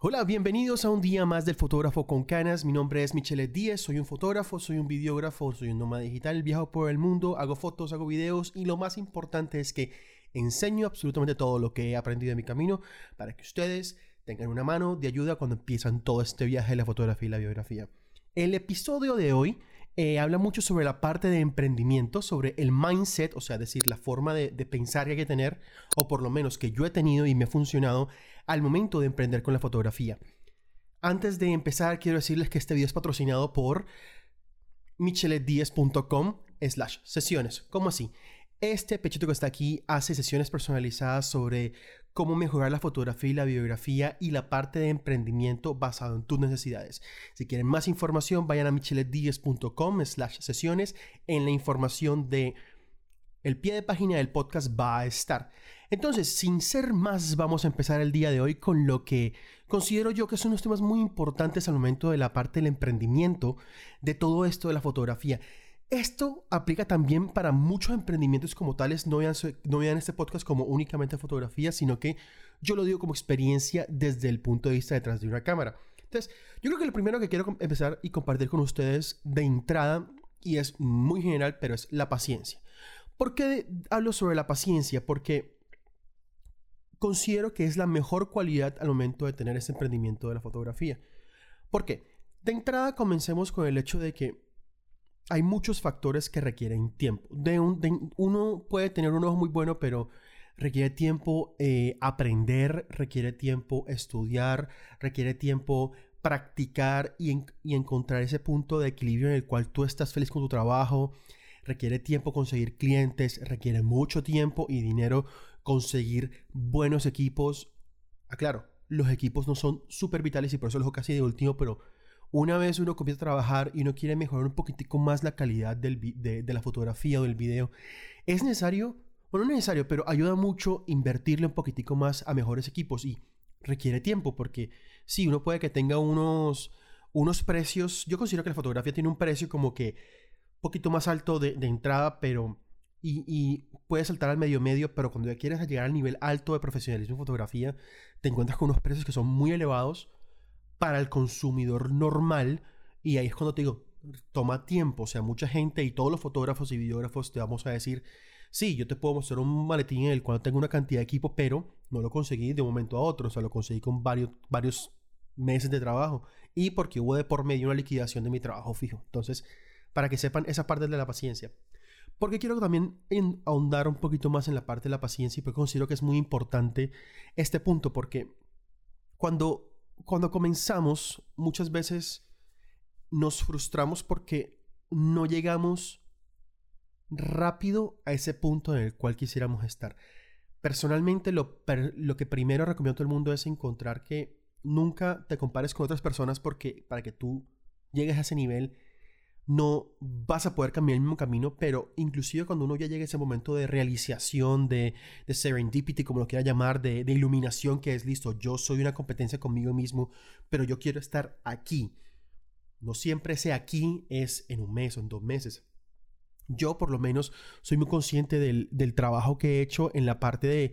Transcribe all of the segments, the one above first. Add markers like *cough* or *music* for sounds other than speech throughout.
Hola, bienvenidos a un día más del fotógrafo con canas. Mi nombre es Michele Díez, soy un fotógrafo, soy un videógrafo, soy un nómada digital, viajo por el mundo, hago fotos, hago videos y lo más importante es que enseño absolutamente todo lo que he aprendido en mi camino para que ustedes tengan una mano de ayuda cuando empiezan todo este viaje de la fotografía y la biografía. El episodio de hoy eh, habla mucho sobre la parte de emprendimiento, sobre el mindset, o sea, decir, la forma de, pensar que hay que tener, o por lo menos que yo he tenido y me ha funcionado al momento de emprender con la fotografía. Antes de empezar, quiero decirles que este video es patrocinado por micheletdiez.com slash sesiones. ¿Cómo así? Este pechito que está aquí hace sesiones personalizadas sobre cómo mejorar la fotografía y la biografía y la parte de emprendimiento basado en tus necesidades. Si quieren más información, vayan a micheletdiez.com slash sesiones. En la información de el pie de página del podcast va a estar. Entonces, sin ser más, vamos a empezar el día de hoy con lo que considero yo que son unos temas muy importantes al momento de la parte del emprendimiento de todo esto de la fotografía. Esto aplica también para muchos emprendimientos como tales. No vean, no vean este podcast como únicamente fotografía, sino que yo lo digo como experiencia desde el punto de vista detrás de una cámara. Entonces, yo creo que lo primero que quiero empezar y compartir con ustedes de entrada, y es muy general, pero es la paciencia. ¿Por qué hablo sobre la paciencia? Porque considero que es la mejor cualidad al momento de tener ese emprendimiento de la fotografía. ¿Por qué? De entrada comencemos con el hecho de que hay muchos factores que requieren tiempo. Uno puede tener un ojo muy bueno, pero requiere tiempo eh, aprender, requiere tiempo estudiar, requiere tiempo practicar y, encontrar ese punto de equilibrio en el cual tú estás feliz con tu trabajo. Requiere tiempo conseguir clientes, requiere mucho tiempo y dinero conseguir buenos equipos. Aclaro, los equipos no son súper vitales y por eso lo dejo casi de último, pero una vez uno comienza a trabajar y uno quiere mejorar un poquitico más la calidad de, la fotografía o del video, es necesario, bueno, no necesario, pero ayuda mucho invertirle un poquitico más a mejores equipos y requiere tiempo porque sí, uno puede que tenga unos, unos precios, yo considero que la fotografía tiene un precio como que un poquito más alto de, entrada, pero... Y, y, puedes saltar al medio medio, pero cuando ya quieres llegar al nivel alto de profesionalismo en fotografía, te encuentras con unos precios que son muy elevados para el consumidor normal. Y ahí es cuando te digo, toma tiempo. O sea, mucha gente y todos los fotógrafos y videógrafos te vamos a decir, sí, yo te puedo mostrar un maletín en el cual tengo una cantidad de equipo, pero no lo conseguí de un momento a otro. O sea, lo conseguí con varios, varios meses de trabajo. Y porque hubo de por medio una liquidación de mi trabajo fijo. Entonces, para que sepan esa parte de la paciencia. Porque quiero también ahondar un poquito más en la parte de la paciencia y porque considero que es muy importante este punto porque cuando cuando comenzamos, muchas veces nos frustramos porque no llegamos rápido a ese punto en el cual quisiéramos estar. Personalmente, lo, lo que primero recomiendo a todo el mundo es encontrar que nunca te compares con otras personas porque para que tú llegues a ese nivel no vas a poder cambiar el mismo camino, pero inclusive cuando uno ya llega a ese momento de realización, de, de serendipity, como lo quiera llamar, de, iluminación, que es listo, yo soy una competencia conmigo mismo, pero yo quiero estar aquí. No siempre ese aquí es en un mes o en dos meses. Yo por lo menos soy muy consciente del, del trabajo que he hecho en la parte de,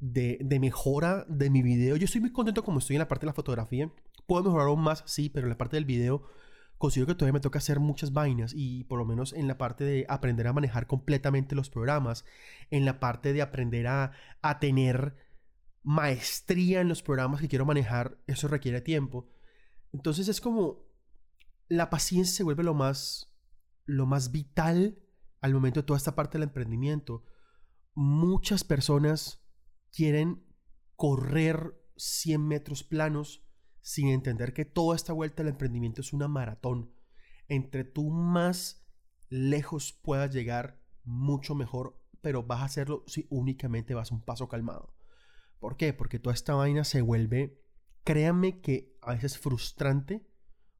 de, de, mejora de mi video. Yo estoy muy contento como estoy en la parte de la fotografía. Puedo mejorar aún más, sí, pero en la parte del video considero que todavía me toca hacer muchas vainas y por lo menos en la parte de aprender a manejar completamente los programas, en la parte de aprender a, a tener maestría en los programas que quiero manejar, eso requiere tiempo. Entonces es como la paciencia se vuelve lo más, lo más vital al momento de toda esta parte del emprendimiento. Muchas personas quieren correr 100 metros planos sin entender que toda esta vuelta al emprendimiento es una maratón. Entre tú más lejos puedas llegar, mucho mejor, pero vas a hacerlo si únicamente vas un paso calmado. ¿Por qué? Porque toda esta vaina se vuelve, créanme que a veces es frustrante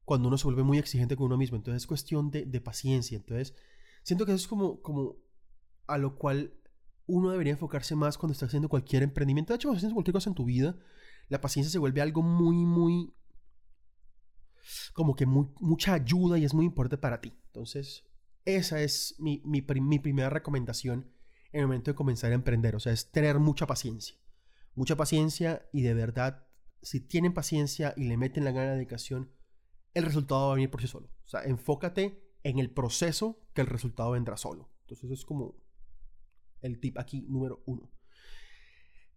cuando uno se vuelve muy exigente con uno mismo. Entonces es cuestión de, de paciencia. Entonces, siento que eso es como, como a lo cual uno debería enfocarse más cuando está haciendo cualquier emprendimiento. De hecho, cuando haciendo cualquier cosa en tu vida, la paciencia se vuelve algo muy, muy, como que mucha ayuda y es muy importante para ti. Entonces, esa es mi, mi, primera recomendación en el momento de comenzar a emprender. O sea, es tener mucha paciencia. Mucha paciencia y de verdad si tienen paciencia y le meten la gana de dedicación, el resultado va a venir por sí solo. O sea, enfócate en el proceso que el resultado vendrá solo. Entonces es como el tip aquí número uno.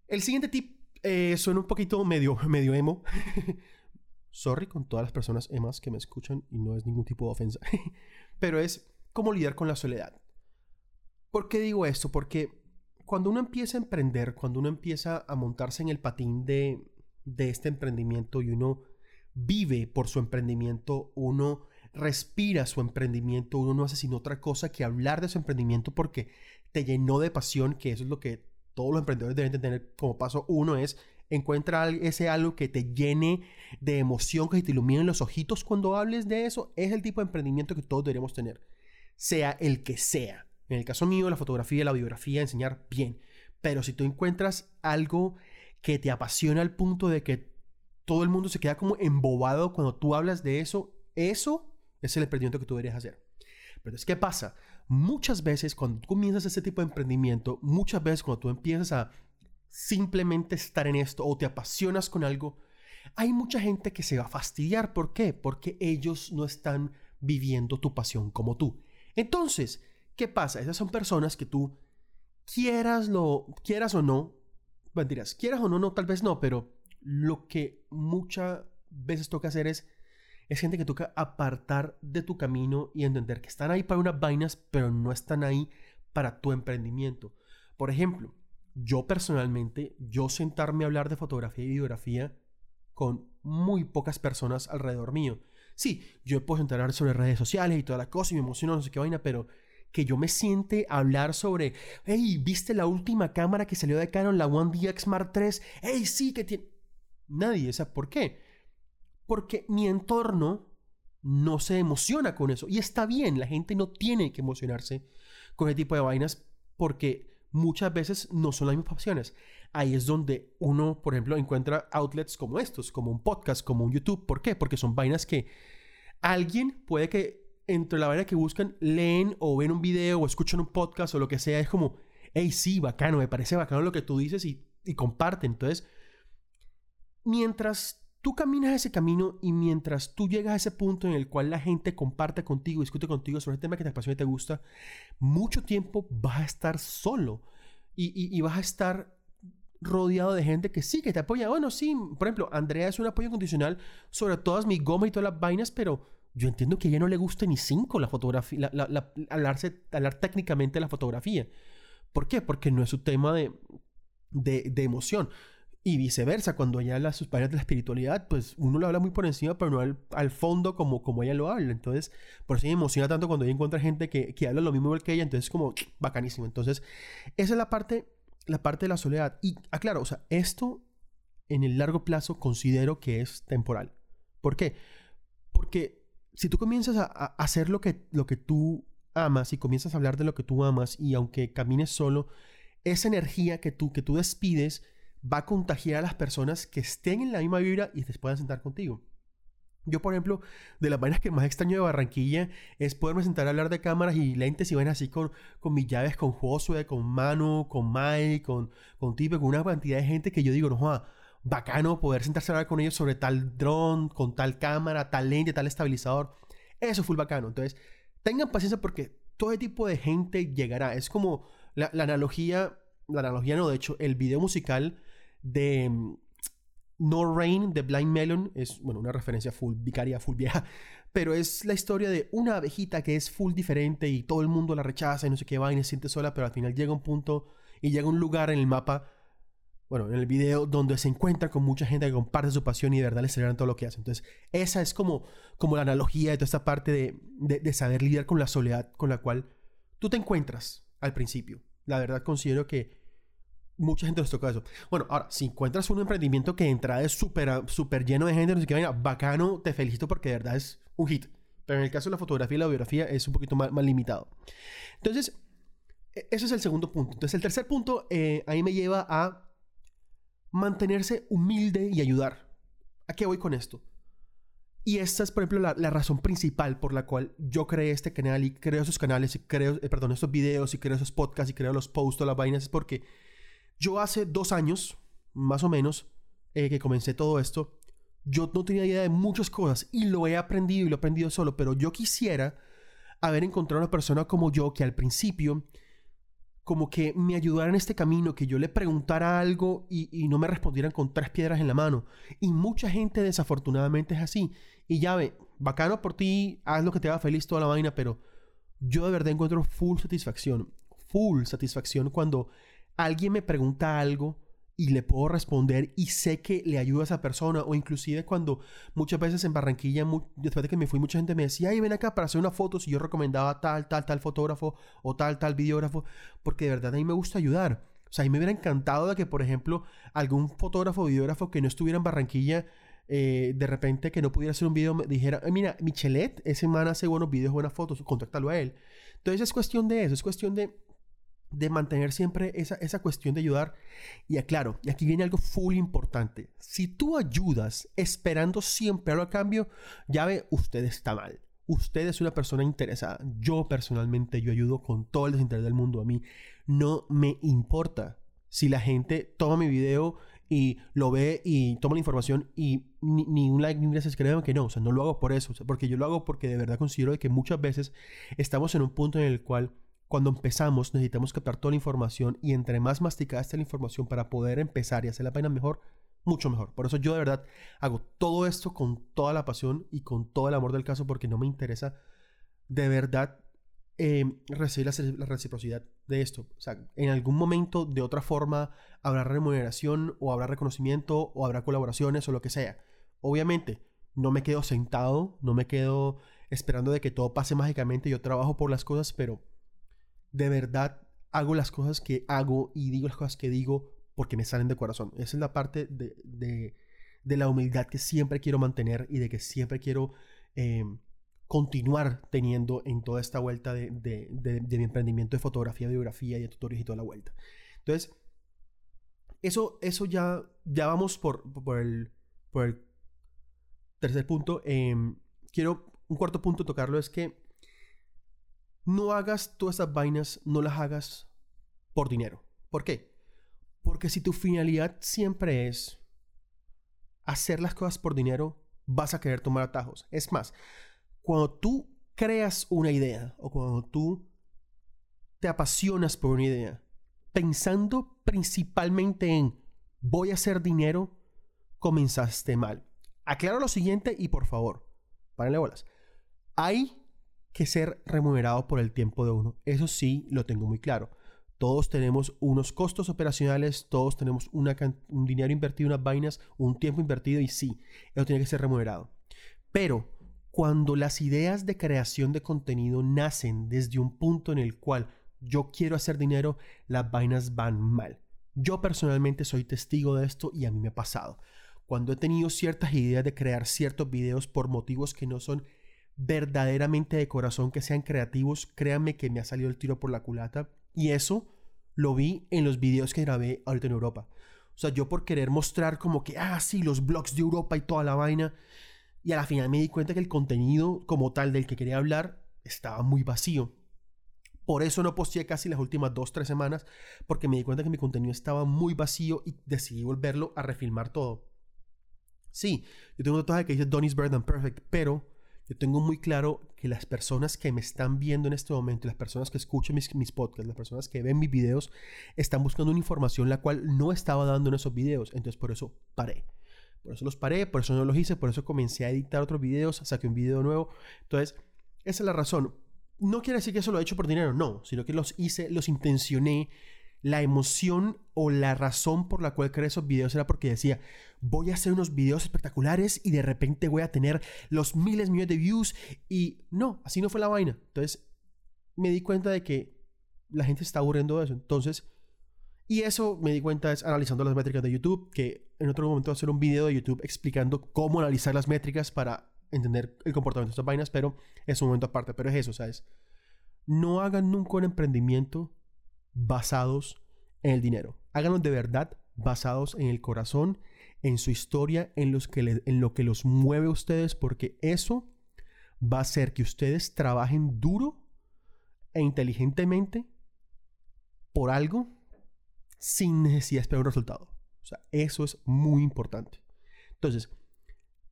El siguiente tip eh, suena un poquito medio, *laughs* medio emo. *laughs* Sorry con todas las personas emas que me escuchan y no es ningún tipo de ofensa. *laughs* Pero es cómo lidiar con la soledad. ¿Por qué digo esto? Porque cuando uno empieza a emprender, cuando uno empieza a montarse en el patín de, de este emprendimiento y uno vive por su emprendimiento, uno respira su emprendimiento, uno no hace sino otra cosa que hablar de su emprendimiento porque te llenó de pasión, que eso es lo que todos los emprendedores deben tener como paso uno es encuentra ese algo que te llene de emoción, que te ilumine los ojitos cuando hables de eso, es el tipo de emprendimiento que todos deberíamos tener, sea el que sea. En el caso mío, la fotografía, la biografía, enseñar bien. Pero si tú encuentras algo que te apasiona al punto de que todo el mundo se queda como embobado cuando tú hablas de eso, eso es el emprendimiento que tú deberías hacer. Pero es ¿qué pasa? Muchas veces cuando comienzas ese tipo de emprendimiento, muchas veces cuando tú empiezas a simplemente estar en esto o te apasionas con algo, hay mucha gente que se va a fastidiar. ¿Por qué? Porque ellos no están viviendo tu pasión como tú. Entonces, ¿qué pasa? Esas son personas que tú quieras, lo, quieras o no, mentiras, quieras o no, no, tal vez no, pero lo que muchas veces toca hacer es, es gente que toca apartar de tu camino y entender que están ahí para unas vainas, pero no están ahí para tu emprendimiento. Por ejemplo, yo personalmente, yo sentarme a hablar de fotografía y videografía con muy pocas personas alrededor mío. Sí, yo puedo hablar sobre redes sociales y toda la cosa y me emociono, no sé qué vaina, pero que yo me siente hablar sobre, hey, ¿viste la última cámara que salió de Canon, la One DX Mark III? Hey, sí, que tiene... Nadie, o ¿por qué? Porque mi entorno no se emociona con eso. Y está bien, la gente no tiene que emocionarse con ese tipo de vainas porque muchas veces no son las mismas pasiones. Ahí es donde uno, por ejemplo, encuentra outlets como estos, como un podcast, como un YouTube. ¿Por qué? Porque son vainas que alguien puede que entre la vaina que buscan leen o ven un video o escuchan un podcast o lo que sea, es como, hey, sí, bacano, me parece bacano lo que tú dices y, y comparten. Entonces, mientras tú caminas ese camino y mientras tú llegas a ese punto en el cual la gente comparte contigo, discute contigo sobre el tema que te apasiona y te gusta, mucho tiempo vas a estar solo y, vas a estar rodeado de gente que sí, que te apoya. Bueno, sí, por ejemplo, Andrea es un apoyo incondicional sobre todas mis gomas y todas las vainas, pero yo entiendo que a ella no le guste ni cinco la fotografía, la, hablar técnicamente la fotografía. ¿Por qué? Porque no es su tema de, de, de emoción. Y viceversa, cuando ella habla sus padres de la espiritualidad, pues uno lo habla muy por encima, pero no al, fondo como, como ella lo habla. Entonces, por eso me emociona tanto cuando ella encuentra gente que, que habla lo mismo que ella, entonces es como *tsk* bacanísimo. Entonces, esa es la parte, la parte de la soledad. Y aclaro, o sea, esto en el largo plazo considero que es temporal. ¿Por qué? Porque si tú comienzas a, a hacer lo que, lo que tú amas y comienzas a hablar de lo que tú amas y aunque camines solo, esa energía que tú, que tú despides, va a contagiar a las personas que estén en la misma vibra y se puedan sentar contigo. Yo, por ejemplo, de las vainas que más extraño de Barranquilla es poderme sentar a hablar de cámaras y lentes y vainas así con, con mis llaves, con Josué, con Manu, con Mike, con, con Tipe, con una cantidad de gente que yo digo, no, bacano poder sentarse a hablar con ellos sobre tal dron, con tal cámara, tal lente, tal estabilizador. Eso fue bacano. Entonces, tengan paciencia porque todo tipo de gente llegará. Es como la, la analogía, la analogía no, de hecho, el video musical de mm, No Rain de Blind Melon. Es, bueno, una referencia full vicaria, full vieja. *laughs* Pero es la historia de una abejita que es full diferente y todo el mundo la rechaza y no sé qué va y se siente sola, pero al final llega un punto y llega un lugar en el mapa, bueno, en el video, donde se encuentra con mucha gente que comparte su pasión y de verdad le celebran todo lo que hace. Entonces, esa es como, como la analogía de toda esta parte de, de, de saber lidiar con la soledad con la cual tú te encuentras al principio. La verdad considero que mucha gente les toca eso. Bueno, ahora, si encuentras un emprendimiento que de entrada es súper super lleno de gente, no sé qué vaina, bacano, te felicito porque de verdad es un hit. Pero en el caso de la fotografía y la biografía es un poquito más, más limitado. Entonces, e, ese es el segundo punto. Entonces, el tercer punto eh, ahí me lleva a mantenerse humilde y ayudar. ¿A qué voy con esto? Y esta es, por ejemplo, la, la, razón principal por la cual yo creé este canal y creo esos canales y creo, eh, perdón, estos videos y creo esos podcasts y creo los posts las vainas, es porque yo hace dos años, más o menos, eh, que comencé todo esto, yo no tenía idea de muchas cosas y lo he aprendido y lo he aprendido solo, pero yo quisiera haber encontrado una persona como yo que al principio como que me ayudara en este camino, que yo le preguntara algo y, no me respondieran con tres piedras en la mano. Y mucha gente desafortunadamente es así. Y ya ve, bacano por ti, haz lo que te haga feliz toda la vaina, pero yo de verdad encuentro full satisfacción, full satisfacción cuando alguien me pregunta algo y le puedo responder y sé que le ayuda a esa persona o inclusive cuando muchas veces en Barranquilla después de que me fui mucha gente me decía ay ven acá para hacer una foto si yo recomendaba tal tal tal fotógrafo o tal tal videógrafo porque de verdad a mí me gusta ayudar. O sea a mí me hubiera encantado de que por ejemplo algún fotógrafo o videógrafo que no estuviera en Barranquilla eh, de repente que no pudiera hacer un video me dijera mira Michelet ese man hace buenos videos buenas fotos contáctalo a él entonces es cuestión de eso es cuestión de de mantener siempre esa, esa cuestión de ayudar. Y aclaro, y aquí viene algo full importante. Si tú ayudas esperando siempre algo a cambio, ya ve, usted está mal. Usted es una persona interesada. Yo personalmente, yo ayudo con todo el desinterés del mundo. A mí no me importa si la gente toma mi video y lo ve y toma la información y ni, un like ni un gracias creo que no, o sea, no lo hago por eso, porque yo lo hago porque de verdad considero que muchas veces estamos en un punto en el cual cuando empezamos necesitamos captar toda la información y entre más masticada esté la información para poder empezar y hacer la pena mejor, mucho mejor. Por eso yo de verdad hago todo esto con toda la pasión y con todo el amor del caso porque no me interesa de verdad eh, recibir la, reciprocidad de esto. O sea, en algún momento de otra forma habrá remuneración o habrá reconocimiento o habrá colaboraciones o lo que sea. Obviamente, no me quedo sentado, no me quedo esperando de que todo pase mágicamente. Yo trabajo por las cosas, pero de verdad hago las cosas que hago y digo las cosas que digo porque me salen de corazón. Esa es la parte de, la humildad que siempre quiero mantener y de que siempre quiero eh, continuar teniendo en toda esta vuelta de, mi emprendimiento de fotografía, biografía y de tutoriales y toda la vuelta. Entonces, eso, eso ya, ya vamos por, por, el, por el tercer punto. Em, quiero un cuarto punto tocarlo es que no hagas todas esas vainas, no las hagas por dinero. ¿Por qué? Porque si tu finalidad siempre es hacer las cosas por dinero, vas a querer tomar atajos. Es más, cuando tú creas una idea o cuando tú te apasionas por una idea, pensando principalmente en voy a hacer dinero, comenzaste mal. Aclaro lo siguiente y por favor, párenle bolas. Hay que ser remunerado por el tiempo de uno. Eso sí, lo tengo muy claro. Todos tenemos unos costos operacionales, todos tenemos un dinero invertido, unas vainas, un tiempo invertido y sí, eso tiene que ser remunerado. Pero cuando las ideas de creación de contenido nacen desde un punto en el cual yo quiero hacer dinero, las vainas van mal. Yo personalmente soy testigo de esto y a mí me ha pasado. Cuando he tenido ciertas ideas de crear ciertos videos por motivos que no son verdaderamente de corazón, que sean creativos, créanme que me ha salido el tiro por la culata. Y eso lo vi en los videos que grabé ahorita en Europa. O sea, yo por querer mostrar como que, ah, sí, los blogs de Europa y toda la vaina. Y a la final me di cuenta que el contenido como tal del que quería hablar estaba muy vacío. Por eso no posteé casi las últimas dos, tres semanas, porque me di cuenta que mi contenido estaba muy vacío y decidí volverlo a refilmar todo. Sí, yo tengo un tatuaje que dice Donnie's Bird and Perfect, pero yo tengo muy claro que las personas que me están viendo en este momento, las personas que escuchan mis, mis podcasts, las personas que ven mis videos, están buscando una información la cual no estaba dando en esos videos. Entonces por eso paré. Por eso los paré, por eso no los hice, por eso comencé a editar otros videos, saqué un video nuevo. Entonces, esa es la razón. No quiere decir que eso lo he hecho por dinero, no, sino que los hice, los intencioné la emoción o la razón por la cual creé esos videos era porque decía, voy a hacer unos videos espectaculares y de repente voy a tener los miles, millones de views y no, así no fue la vaina. Entonces me di cuenta de que la gente está aburriendo de eso. Entonces, y eso me di cuenta es analizando las métricas de YouTube, que en otro momento voy a hacer un video de YouTube explicando cómo analizar las métricas para entender el comportamiento de estas vainas, pero es un momento aparte. Pero es eso, ¿sabes? No hagan nunca un emprendimiento basados en el dinero. Háganlo de verdad basados en el corazón, en su historia, en, los que en lo que los mueve a ustedes, porque eso va a hacer que ustedes trabajen duro e inteligentemente por algo sin necesidad de esperar un resultado. sea, eso es muy importante. Entonces,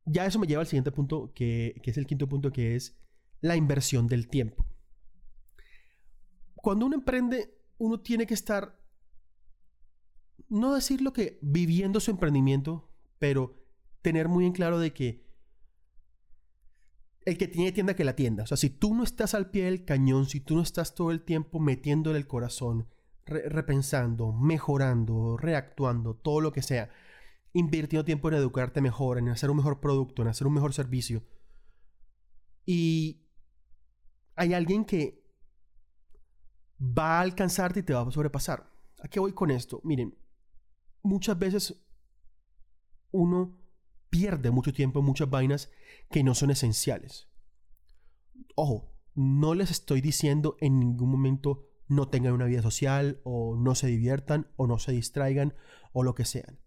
ya eso me lleva al siguiente punto, que, que es el quinto punto, que es la inversión del tiempo. Cuando uno emprende, uno tiene que estar, no decir lo que viviendo su emprendimiento, pero tener muy en claro de que el que tiene tienda que la tienda. O sea, si tú no estás al pie del cañón, si tú no estás todo el tiempo metiéndole el corazón, repensando, mejorando, reactuando, todo lo que sea, invirtiendo tiempo en educarte mejor, en hacer un mejor producto, en hacer un mejor servicio. Y hay alguien que va a alcanzarte y te va a sobrepasar. ¿A qué voy con esto? Miren, muchas veces uno pierde mucho tiempo en muchas vainas que no son esenciales. Ojo, no les estoy diciendo en ningún momento no tengan una vida social o no se diviertan o no se distraigan o lo que sean.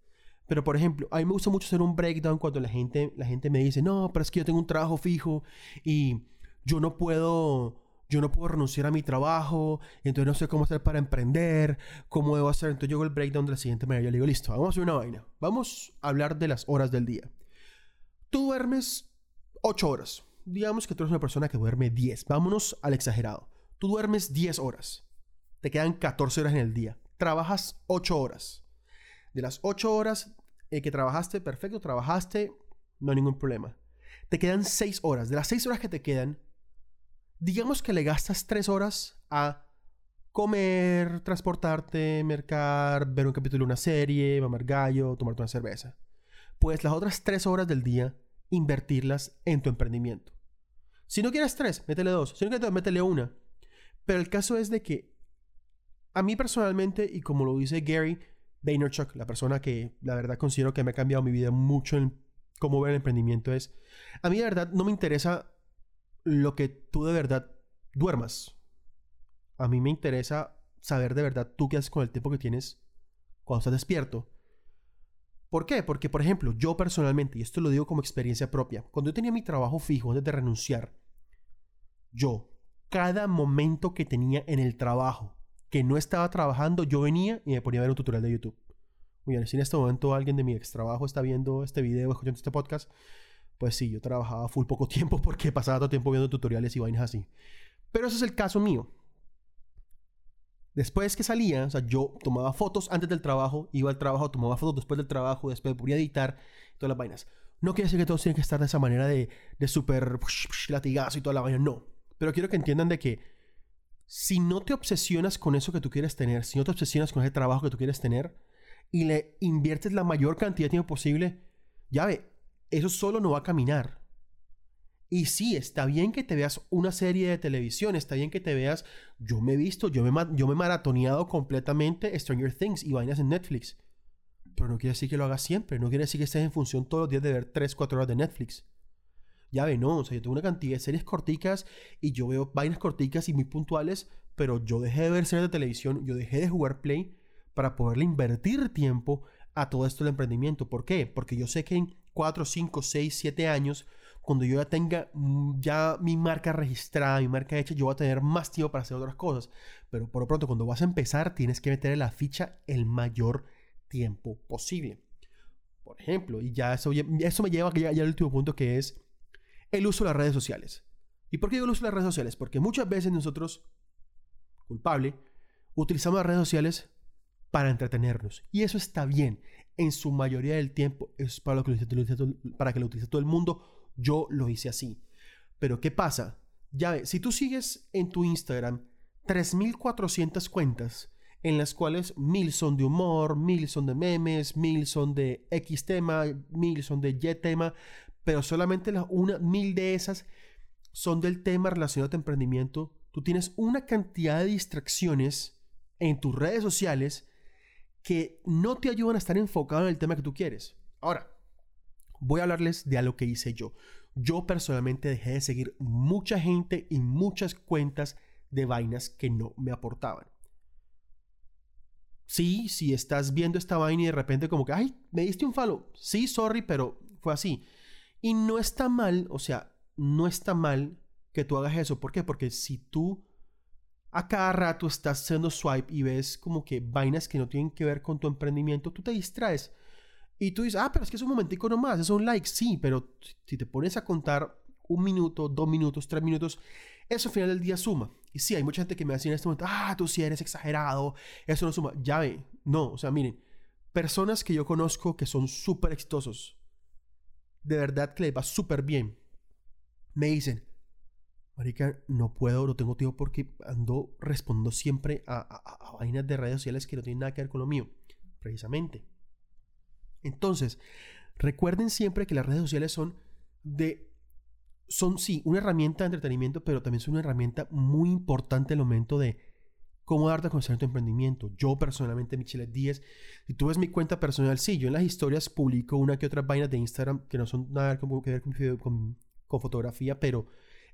Pero por ejemplo, a mí me gusta mucho hacer un breakdown cuando la gente, la gente me dice, no, pero es que yo tengo un trabajo fijo y yo no puedo, yo no puedo renunciar a mi trabajo, entonces no sé cómo hacer para emprender, cómo debo hacer. Entonces yo hago el breakdown de la siguiente manera. Yo le digo, listo, vamos a hacer una vaina. Vamos a hablar de las horas del día. Tú duermes 8 horas. Digamos que tú eres una persona que duerme 10. Vámonos al exagerado. Tú duermes 10 horas. Te quedan 14 horas en el día. Trabajas 8 horas. De las 8 horas eh, que trabajaste, perfecto, trabajaste, no hay ningún problema. Te quedan 6 horas. De las 6 horas que te quedan, digamos que le gastas 3 horas a comer, transportarte, mercar, ver un capítulo de una serie, mamar gallo, tomarte una cerveza pues las otras tres horas del día invertirlas en tu emprendimiento. Si no quieres tres, métele dos. Si no quieres dos, métele una. Pero el caso es de que a mí personalmente, y como lo dice Gary Vaynerchuk, la persona que la verdad considero que me ha cambiado mi vida mucho en cómo ver el emprendimiento, es, a mí de verdad no me interesa lo que tú de verdad duermas. A mí me interesa saber de verdad tú qué haces con el tiempo que tienes cuando estás despierto ¿Por qué? Porque, por ejemplo, yo personalmente, y esto lo digo como experiencia propia, cuando yo tenía mi trabajo fijo antes de renunciar, yo, cada momento que tenía en el trabajo que no estaba trabajando, yo venía y me ponía a ver un tutorial de YouTube. Muy bien, si en este momento alguien de mi ex trabajo está viendo este video, escuchando este podcast, pues sí, yo trabajaba full poco tiempo *laughs* porque pasaba todo tiempo viendo tutoriales y vainas así. Pero ese es el caso mío. Después que salía, o sea, yo tomaba fotos antes del trabajo, iba al trabajo, tomaba fotos después del trabajo, después podía editar, todas las vainas. No quiere decir que todos tienen que estar de esa manera de, de súper latigazo y toda la vaina, no. Pero quiero que entiendan de que si no te obsesionas con eso que tú quieres tener, si no te obsesionas con ese trabajo que tú quieres tener y le inviertes la mayor cantidad de tiempo posible, ya ve, eso solo no va a caminar. Y sí, está bien que te veas una serie de televisión, está bien que te veas, yo me he visto, yo me, yo me he maratoneado completamente Stranger Things y vainas en Netflix. Pero no quiere decir que lo hagas siempre, no quiere decir que estés en función todos los días de ver 3, 4 horas de Netflix. Ya ve, no, o sea, yo tengo una cantidad de series corticas y yo veo vainas corticas y muy puntuales, pero yo dejé de ver series de televisión, yo dejé de jugar Play para poderle invertir tiempo a todo esto del emprendimiento. ¿Por qué? Porque yo sé que en 4, 5, 6, 7 años cuando yo ya tenga mm, ya mi marca registrada, mi marca hecha, yo voy a tener más tiempo para hacer otras cosas. Pero por lo pronto, cuando vas a empezar, tienes que meterle la ficha el mayor tiempo posible. Por ejemplo, y ya eso, eso me lleva ya, ya al último punto que es el uso de las redes sociales. ¿Y por qué digo el uso de las redes sociales? Porque muchas veces nosotros, culpable, utilizamos las redes sociales para entretenernos. Y eso está bien. En su mayoría del tiempo es para, lo que para que lo utilice todo el mundo yo lo hice así. Pero ¿qué pasa? Ya ve, si tú sigues en tu Instagram 3.400 cuentas, en las cuales mil son de humor, mil son de memes, mil son de X tema, mil son de Y tema, pero solamente las una, mil de esas son del tema relacionado a tu emprendimiento, tú tienes una cantidad de distracciones en tus redes sociales que no te ayudan a estar enfocado en el tema que tú quieres. Ahora, voy a hablarles de algo que hice yo. Yo personalmente dejé de seguir mucha gente y muchas cuentas de vainas que no me aportaban. Sí, si estás viendo esta vaina y de repente como que, ay, me diste un follow. Sí, sorry, pero fue así. Y no está mal, o sea, no está mal que tú hagas eso. ¿Por qué? Porque si tú a cada rato estás haciendo swipe y ves como que vainas que no tienen que ver con tu emprendimiento, tú te distraes. Y tú dices, ah, pero es que es un momentico nomás, es un like, sí, pero si te pones a contar un minuto, dos minutos, tres minutos, eso al final del día suma. Y sí, hay mucha gente que me decía en este momento, ah, tú sí eres exagerado, eso no suma. Ya ve, no, o sea, miren, personas que yo conozco que son súper exitosos, de verdad que les va súper bien, me dicen, Marica, no puedo, no tengo tiempo porque ando respondiendo siempre a, a, a vainas de redes sociales que no tienen nada que ver con lo mío, precisamente. Entonces, recuerden siempre que las redes sociales son de son sí una herramienta de entretenimiento, pero también son una herramienta muy importante en el momento de cómo darte a conocer tu emprendimiento. Yo personalmente, Michelle Díaz, si tú ves mi cuenta personal, sí, yo en las historias publico una que otra vaina de Instagram que no son nada que ver con fotografía, pero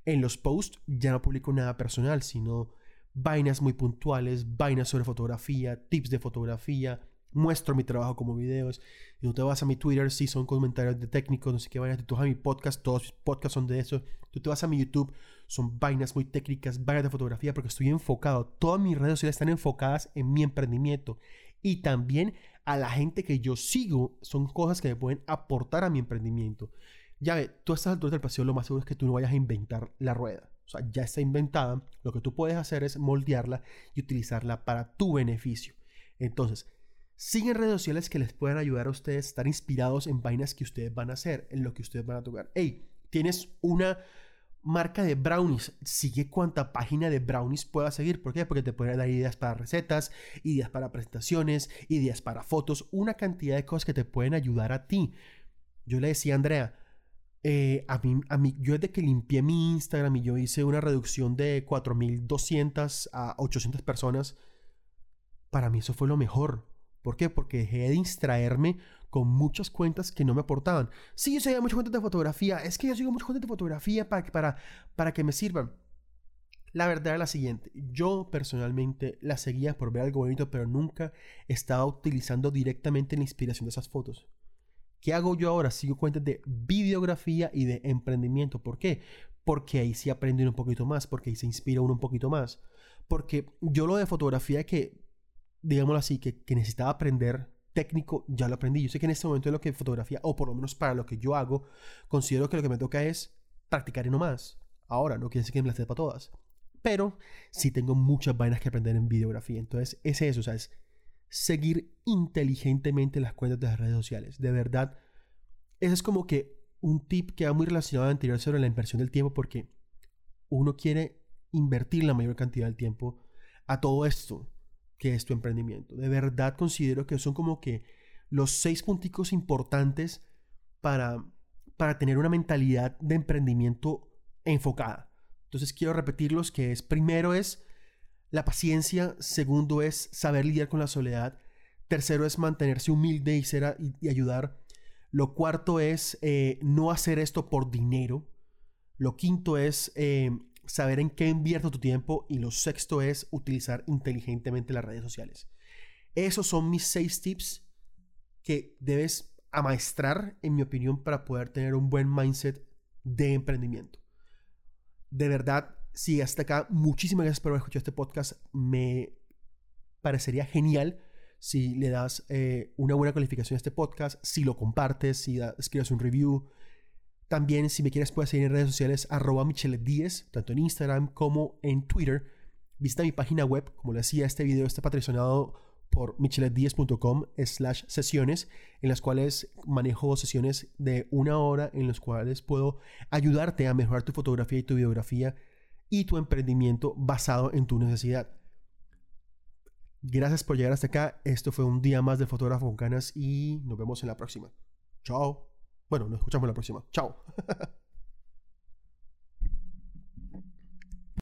en los posts ya no publico nada personal, sino vainas muy puntuales, vainas sobre fotografía, tips de fotografía, muestro mi trabajo como videos. Y tú te vas a mi Twitter, si son comentarios de técnicos, no sé qué vainas. Tú vas a mi podcast, todos mis podcasts son de eso. Tú te vas a mi YouTube, son vainas muy técnicas, vainas de fotografía, porque estoy enfocado. Todas mis redes sociales están enfocadas en mi emprendimiento. Y también a la gente que yo sigo, son cosas que me pueden aportar a mi emprendimiento. Ya ve, tú estás altura del paseo, lo más seguro es que tú no vayas a inventar la rueda. O sea, ya está inventada. Lo que tú puedes hacer es moldearla y utilizarla para tu beneficio. Entonces, Siguen redes sociales que les puedan ayudar a ustedes a estar inspirados en vainas que ustedes van a hacer, en lo que ustedes van a tocar. Hey, tienes una marca de brownies, sigue cuanta página de brownies puedas seguir. ¿Por qué? Porque te pueden dar ideas para recetas, ideas para presentaciones, ideas para fotos, una cantidad de cosas que te pueden ayudar a ti. Yo le decía a Andrea, eh, a, mí, a mí, yo desde que limpié mi Instagram y yo hice una reducción de 4.200 a 800 personas, para mí eso fue lo mejor. ¿Por qué? Porque dejé de distraerme con muchas cuentas que no me aportaban. Sí, yo seguía muchas cuentas de fotografía. Es que yo sigo muchas cuentas de fotografía para, para, para que me sirvan. La verdad es la siguiente. Yo personalmente la seguía por ver algo bonito, pero nunca estaba utilizando directamente la inspiración de esas fotos. ¿Qué hago yo ahora? Sigo cuentas de videografía y de emprendimiento. ¿Por qué? Porque ahí sí aprende un poquito más, porque ahí se inspira uno un poquito más. Porque yo lo de fotografía que digámoslo así, que, necesitaba aprender técnico, ya lo aprendí. Yo sé que en este momento lo que fotografía, o por lo menos para lo que yo hago, considero que lo que me toca es practicar y no más. Ahora, no quiere decir que me las sepa todas. Pero sí tengo muchas vainas que aprender en videografía. Entonces, es eso, o sea, es seguir inteligentemente las cuentas de las redes sociales. De verdad, ese es como que un tip que va muy relacionado al anterior sobre la inversión del tiempo, porque uno quiere invertir la mayor cantidad del tiempo a todo esto que es tu emprendimiento. De verdad considero que son como que los seis punticos importantes para, para tener una mentalidad de emprendimiento enfocada. Entonces quiero repetirlos que es primero es la paciencia, segundo es saber lidiar con la soledad, tercero es mantenerse humilde y, ser y, ayudar, lo cuarto es eh, no hacer esto por dinero, lo quinto es eh, saber en qué invierto tu tiempo y lo sexto es utilizar inteligentemente las redes sociales. Esos son mis seis tips que debes amaestrar, en mi opinión, para poder tener un buen mindset de emprendimiento. De verdad, si hasta acá, muchísimas gracias por haber escuchado este podcast. Me parecería genial si le das eh, una buena calificación a este podcast, si lo compartes, si escribes un review, también, si me quieres, puedes seguir en redes sociales arroba michelet10, tanto en Instagram como en Twitter. Visita mi página web, como le decía, este video está patrocinado por michelet10.com slash sesiones, en las cuales manejo sesiones de una hora en las cuales puedo ayudarte a mejorar tu fotografía y tu videografía y tu emprendimiento basado en tu necesidad. Gracias por llegar hasta acá. Esto fue un día más de Fotógrafo con Canas y nos vemos en la próxima. Chao. Bueno, nos escuchamos la próxima. Chao. *laughs*